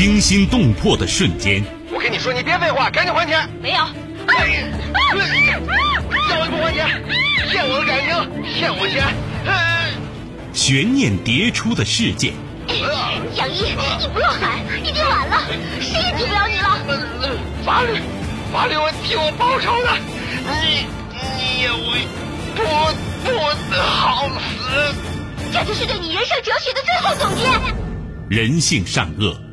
惊心动魄的瞬间。我跟你说，你别废话，赶紧还钱。没有。要我不还钱，骗我的感情，骗我钱。悬念迭出的事件。杨一，你不用喊，已经晚了，谁也救不了你了。法律，法律会替我报仇的。你，你也会不不好死。这就是对你人生哲学的最后总结。人性善恶，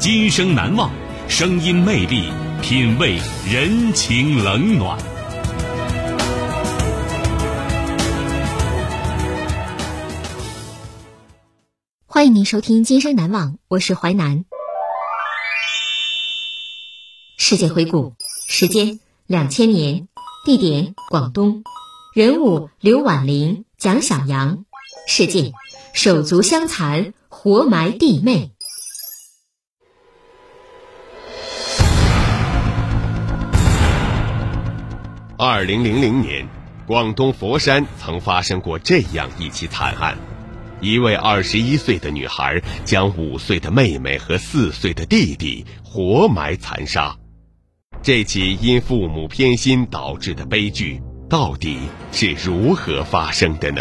今生难忘，声音魅力，品味人情冷暖。欢迎您收听《今生难忘》，我是淮南。世界回顾，时间两千年，地点广东，人物刘婉玲、蒋小阳，事件手足相残，活埋弟妹。二零零零年，广东佛山曾发生过这样一起惨案。一位二十一岁的女孩将五岁的妹妹和四岁的弟弟活埋残杀，这起因父母偏心导致的悲剧到底是如何发生的呢？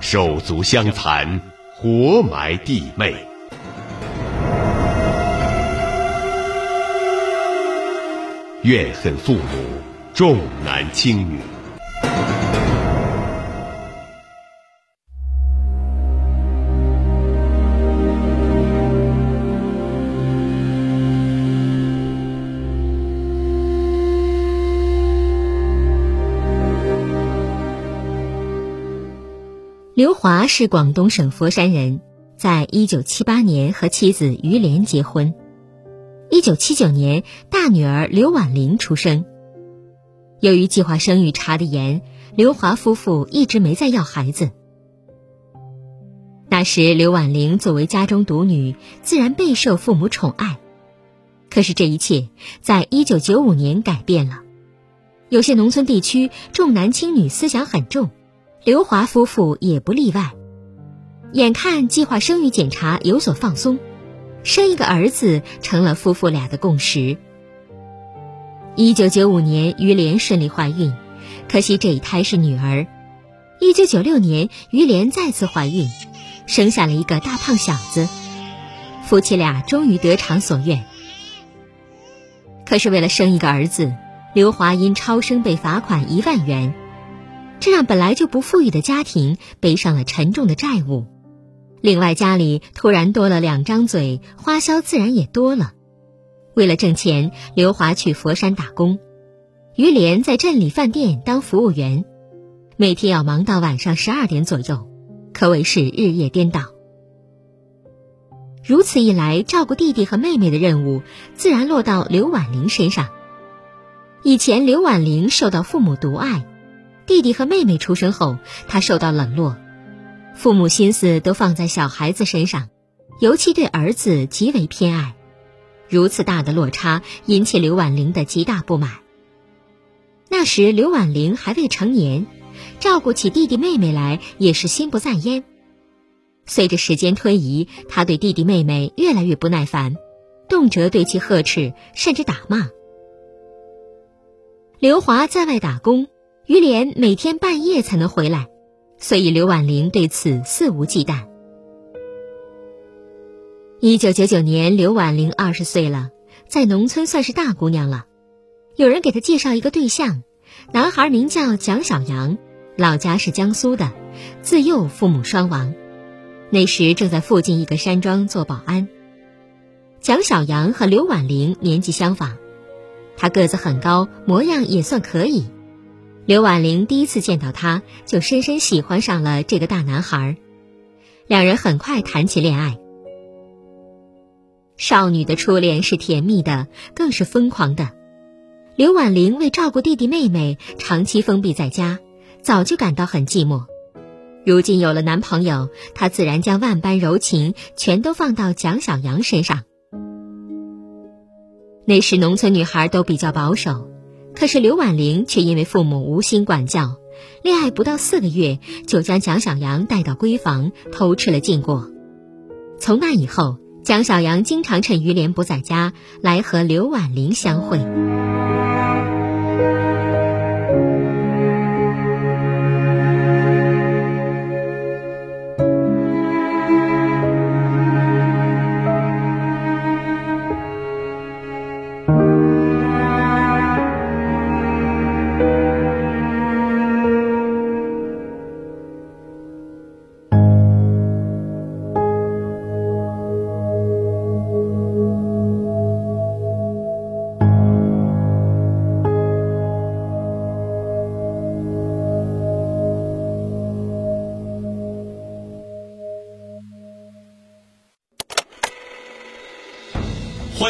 手足相残，活埋弟妹，怨恨父母，重男轻女。刘华是广东省佛山人，在一九七八年和妻子于莲结婚。一九七九年，大女儿刘婉玲出生。由于计划生育查得严，刘华夫妇一直没再要孩子。那时，刘婉玲作为家中独女，自然备受父母宠爱。可是，这一切在一九九五年改变了。有些农村地区重男轻女思想很重。刘华夫妇也不例外，眼看计划生育检查有所放松，生一个儿子成了夫妇俩的共识。一九九五年，于莲顺利怀孕，可惜这一胎是女儿。一九九六年，于莲再次怀孕，生下了一个大胖小子，夫妻俩终于得偿所愿。可是为了生一个儿子，刘华因超生被罚款一万元。这让本来就不富裕的家庭背上了沉重的债务，另外家里突然多了两张嘴，花销自然也多了。为了挣钱，刘华去佛山打工，于莲在镇里饭店当服务员，每天要忙到晚上十二点左右，可谓是日夜颠倒。如此一来，照顾弟弟和妹妹的任务自然落到刘婉玲身上。以前，刘婉玲受到父母独爱。弟弟和妹妹出生后，她受到冷落，父母心思都放在小孩子身上，尤其对儿子极为偏爱。如此大的落差引起刘婉玲的极大不满。那时刘婉玲还未成年，照顾起弟弟妹妹来也是心不在焉。随着时间推移，他对弟弟妹妹越来越不耐烦，动辄对其呵斥，甚至打骂。刘华在外打工。于莲每天半夜才能回来，所以刘婉玲对此肆无忌惮。一九九九年，刘婉玲二十岁了，在农村算是大姑娘了。有人给她介绍一个对象，男孩名叫蒋小杨，老家是江苏的，自幼父母双亡，那时正在附近一个山庄做保安。蒋小杨和刘婉玲年纪相仿，他个子很高，模样也算可以。刘婉玲第一次见到他，就深深喜欢上了这个大男孩，两人很快谈起恋爱。少女的初恋是甜蜜的，更是疯狂的。刘婉玲为照顾弟弟妹妹，长期封闭在家，早就感到很寂寞。如今有了男朋友，她自然将万般柔情全都放到蒋小杨身上。那时农村女孩都比较保守，可是刘婉玲却因为父母无心管教，恋爱不到四个月就将蒋小杨带到闺房偷吃了禁果。从那以后。蒋小杨经常趁于连不在家来和刘婉玲相会。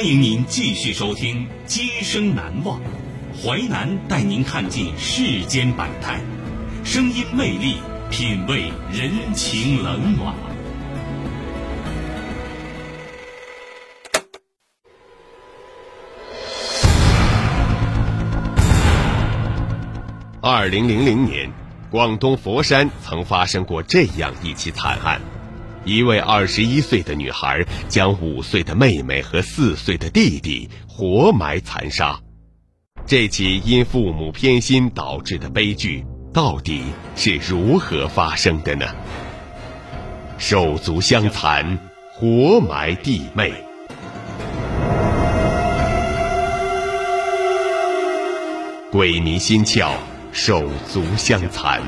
迎您继续收听《今生难忘》，淮南带您看尽世间百态，声音魅力，品味人情冷暖。二零零零年，广东佛山曾发生过这样一起惨案。一位二十一岁的女孩将五岁的妹妹和四岁的弟弟活埋残杀，这起因父母偏心导致的悲剧到底是如何发生的呢？手足相残，活埋弟妹，鬼迷心窍，手足相残。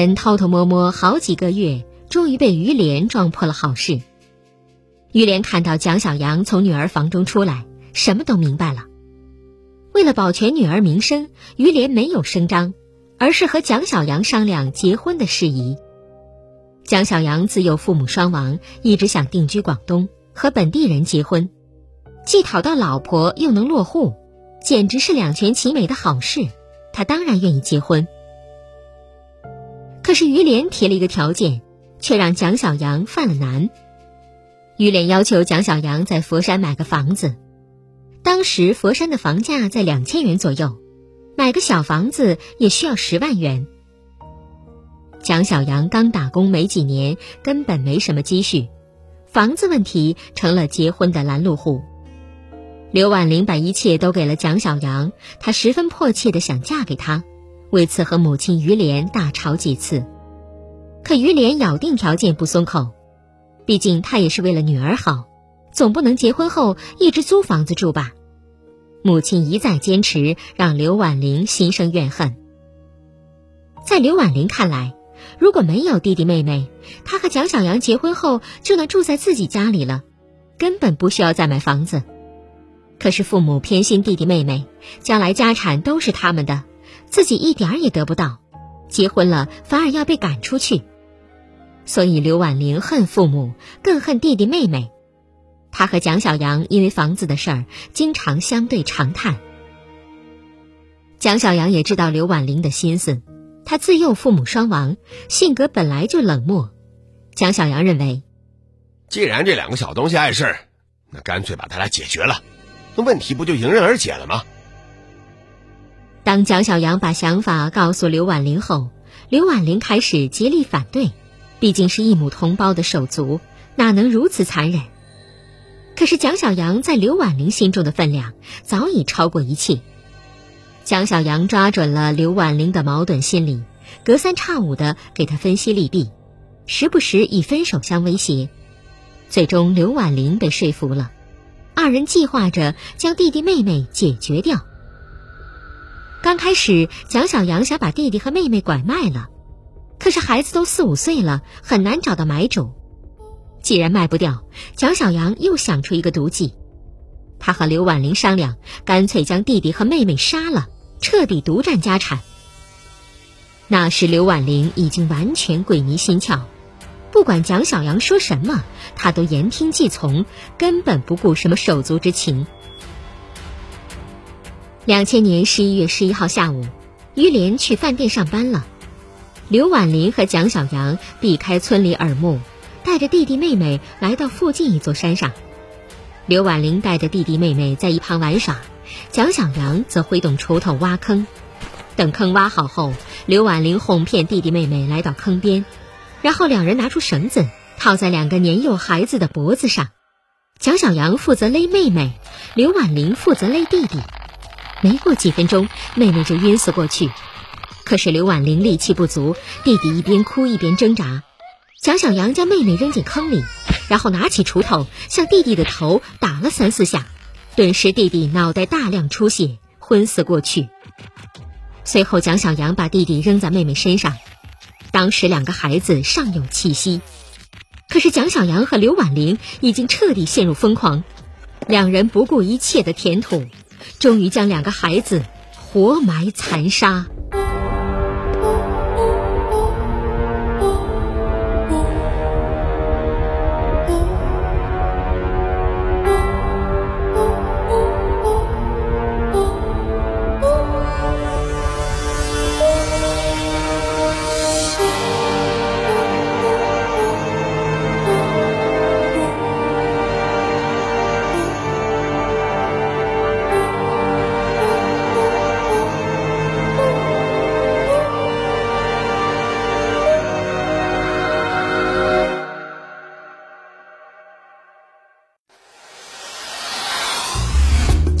人偷偷摸摸好几个月，终于被于连撞破了好事。于连看到蒋小杨从女儿房中出来，什么都明白了。为了保全女儿名声，于连没有声张，而是和蒋小杨商量结婚的事宜。蒋小杨自幼父母双亡，一直想定居广东，和本地人结婚，既讨到老婆，又能落户，简直是两全其美的好事。他当然愿意结婚。可是于连提了一个条件，却让蒋小杨犯了难。于连要求蒋小杨在佛山买个房子，当时佛山的房价在两千元左右，买个小房子也需要十万元。蒋小杨刚打工没几年，根本没什么积蓄，房子问题成了结婚的拦路虎。刘婉玲把一切都给了蒋小杨，她十分迫切的想嫁给他。为此和母亲于莲大吵几次，可于莲咬定条件不松口，毕竟她也是为了女儿好，总不能结婚后一直租房子住吧。母亲一再坚持，让刘婉玲心生怨恨。在刘婉玲看来，如果没有弟弟妹妹，她和蒋小杨结婚后就能住在自己家里了，根本不需要再买房子。可是父母偏心弟弟妹妹，将来家产都是他们的。自己一点儿也得不到，结婚了反而要被赶出去，所以刘婉玲恨父母，更恨弟弟妹妹。她和蒋小杨因为房子的事儿经常相对长叹。蒋小杨也知道刘婉玲的心思，他自幼父母双亡，性格本来就冷漠。蒋小杨认为，既然这两个小东西碍事儿，那干脆把他俩解决了，那问题不就迎刃而解了吗？当蒋小杨把想法告诉刘婉玲后，刘婉玲开始竭力反对，毕竟是一母同胞的手足，哪能如此残忍？可是蒋小杨在刘婉玲心中的分量早已超过一切。蒋小杨抓准了刘婉玲的矛盾心理，隔三差五的给她分析利弊，时不时以分手相威胁。最终，刘婉玲被说服了，二人计划着将弟弟妹妹解决掉。刚开始，蒋小杨想把弟弟和妹妹拐卖了，可是孩子都四五岁了，很难找到买主。既然卖不掉，蒋小杨又想出一个毒计。他和刘婉玲商量，干脆将弟弟和妹妹杀了，彻底独占家产。那时刘婉玲已经完全鬼迷心窍，不管蒋小杨说什么，她都言听计从，根本不顾什么手足之情。两千年十一月十一号下午，于连去饭店上班了，刘婉玲和蒋小杨避开村里耳目，带着弟弟妹妹来到附近一座山上。刘婉玲带着弟弟妹妹在一旁玩耍，蒋小杨则挥动锄头挖坑。等坑挖好后，刘婉玲哄骗弟弟妹妹来到坑边，然后两人拿出绳子套在两个年幼孩子的脖子上。蒋小杨负责勒妹妹，刘婉玲负责勒弟弟。没过几分钟，妹妹就晕死过去。可是刘婉玲力气不足，弟弟一边哭一边挣扎。蒋小杨将妹妹扔进坑里。然后拿起锄头向弟弟的头打了三四下，顿时弟弟脑袋大量出血，昏死过去。随后蒋小杨把弟弟扔在妹妹身上，当时两个孩子尚有气息，可是蒋小杨和刘婉玲已经彻底陷入疯狂，两人不顾一切的填土，终于将两个孩子活埋残杀。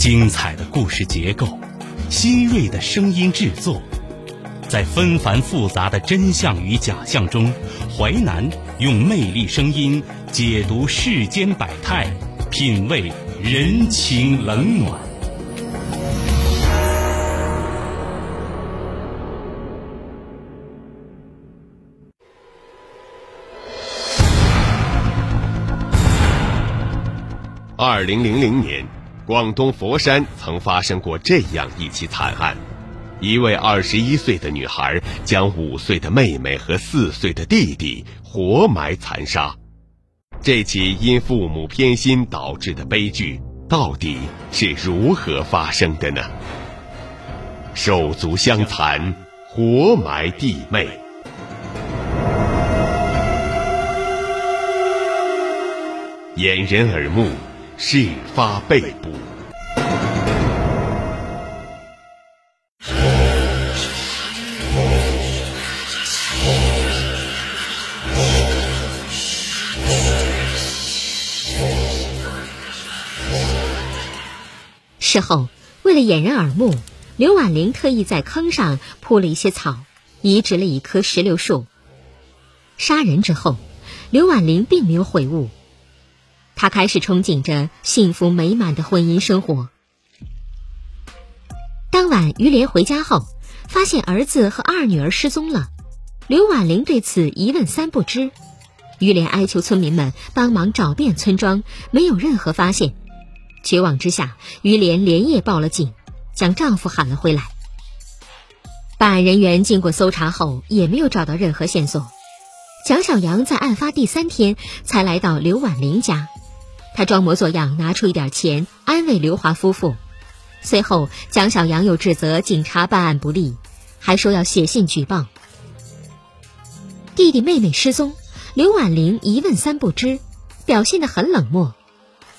精彩的故事结构，新锐的声音制作，在纷繁复杂的真相与假象中，淮南用魅力声音解读世间百态，品味人情冷暖。二零零零年。广东佛山曾发生过这样一起惨案：一位二十一岁的女孩将五岁的妹妹和四岁的弟弟活埋残杀。这起因父母偏心导致的悲剧到底是如何发生的呢？手足相残，活埋弟妹，掩人耳目。事发被捕。事后，为了掩人耳目，刘婉玲特意在坑上铺了一些草，移植了一棵石榴树。杀人之后，刘婉玲并没有悔悟。他开始憧憬着幸福美满的婚姻生活。当晚，于连回家后，发现儿子和二女儿失踪了。刘婉玲对此一问三不知。于连哀求村民们帮忙找遍村庄，没有任何发现。绝望之下，于连连夜报了警，将丈夫喊了回来。办案人员经过搜查后，也没有找到任何线索。蒋小杨在案发第三天才来到刘婉玲家。他装模作样拿出一点钱安慰刘华夫妇，随后蒋小杨又指责警察办案不力，还说要写信举报。弟弟妹妹失踪，刘婉玲一问三不知，表现得很冷漠，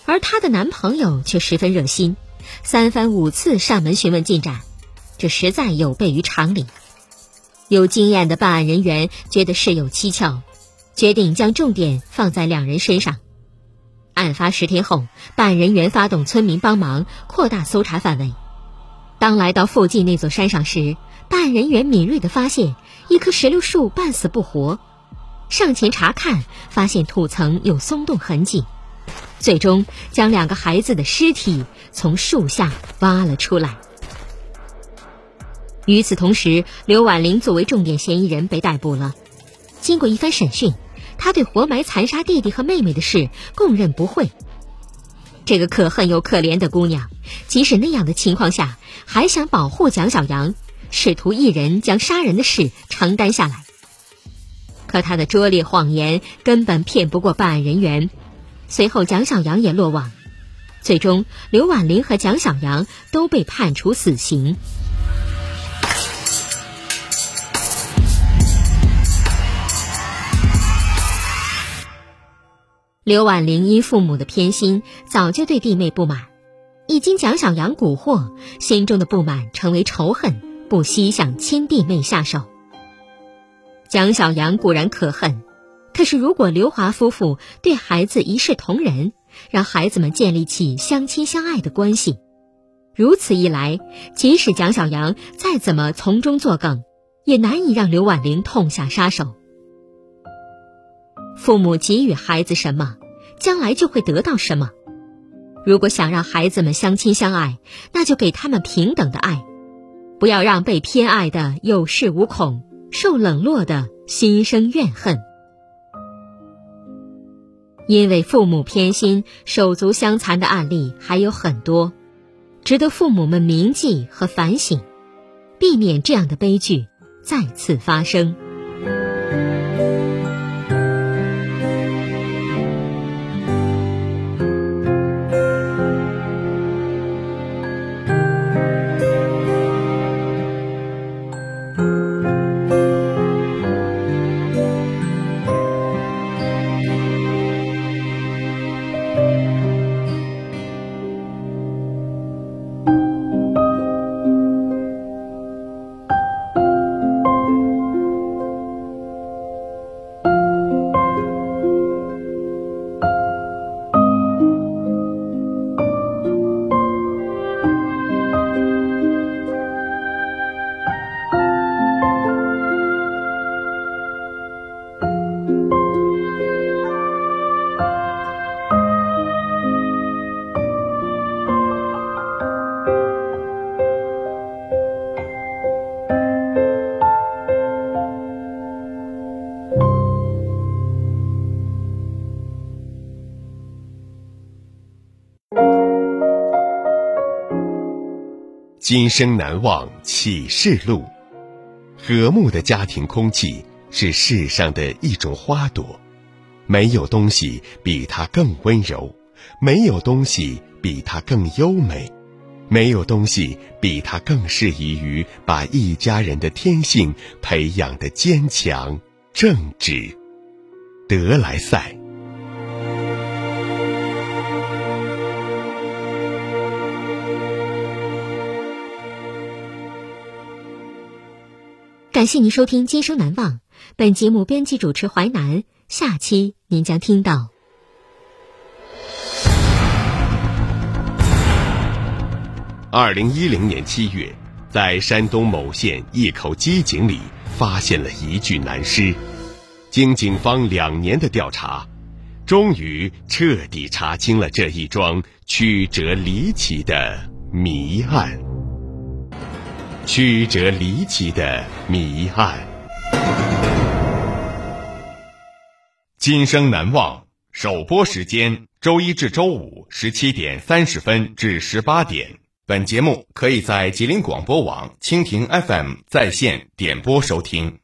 而她的男朋友却十分热心，三番五次上门询问进展，这实在有悖于常理。有经验的办案人员觉得事有蹊跷，决定将重点放在两人身上。案发十天后，办案人员发动村民帮忙，扩大搜查范围。当来到附近那座山上时，办案人员敏锐地发现一棵石榴树半死不活。上前查看，发现土层有松动痕迹，最终将两个孩子的尸体从树下挖了出来。与此同时，刘婉玲作为重点嫌疑人被逮捕了。经过一番审讯。他对活埋残杀弟弟和妹妹的事供认不讳。这个可恨又可怜的姑娘，即使那样的情况下，还想保护蒋小杨，试图一人将杀人的事承担下来。可他的拙劣谎言根本骗不过办案人员，随后蒋小杨也落网，最终刘婉玲和蒋小杨都被判处死刑。刘婉玲因父母的偏心，早就对弟妹不满，一经蒋小杨蛊惑，心中的不满成为仇恨，不惜向亲弟妹下手。蒋小杨固然可恨，可是如果刘华夫妇对孩子一视同仁，让孩子们建立起相亲相爱的关系，如此一来，即使蒋小杨再怎么从中作梗，也难以让刘婉玲痛下杀手。父母给予孩子什么，将来就会得到什么。如果想让孩子们相亲相爱，那就给他们平等的爱，不要让被偏爱的有恃无恐，受冷落的心生怨恨。因为父母偏心、手足相残的案例还有很多，值得父母们铭记和反省，避免这样的悲剧再次发生。今生难忘启示录。和睦的家庭空气是世上的一种花朵，没有东西比它更温柔，没有东西比它更优美，没有东西比它更适宜于把一家人的天性培养的坚强正直。德莱塞。感谢您收听《今生难忘》，本节目编辑主持淮南。下期您将听到：二零一零年七月，在山东某县一口机井里发现了一具男尸。经警方两年的调查，终于彻底查清了这一桩曲折离奇的谜案。曲折离奇的谜案，今生难忘。首播时间：周一至周五十七点三十分至十八点。本节目可以在吉林广播网、蜻蜓 FM 在线点播收听。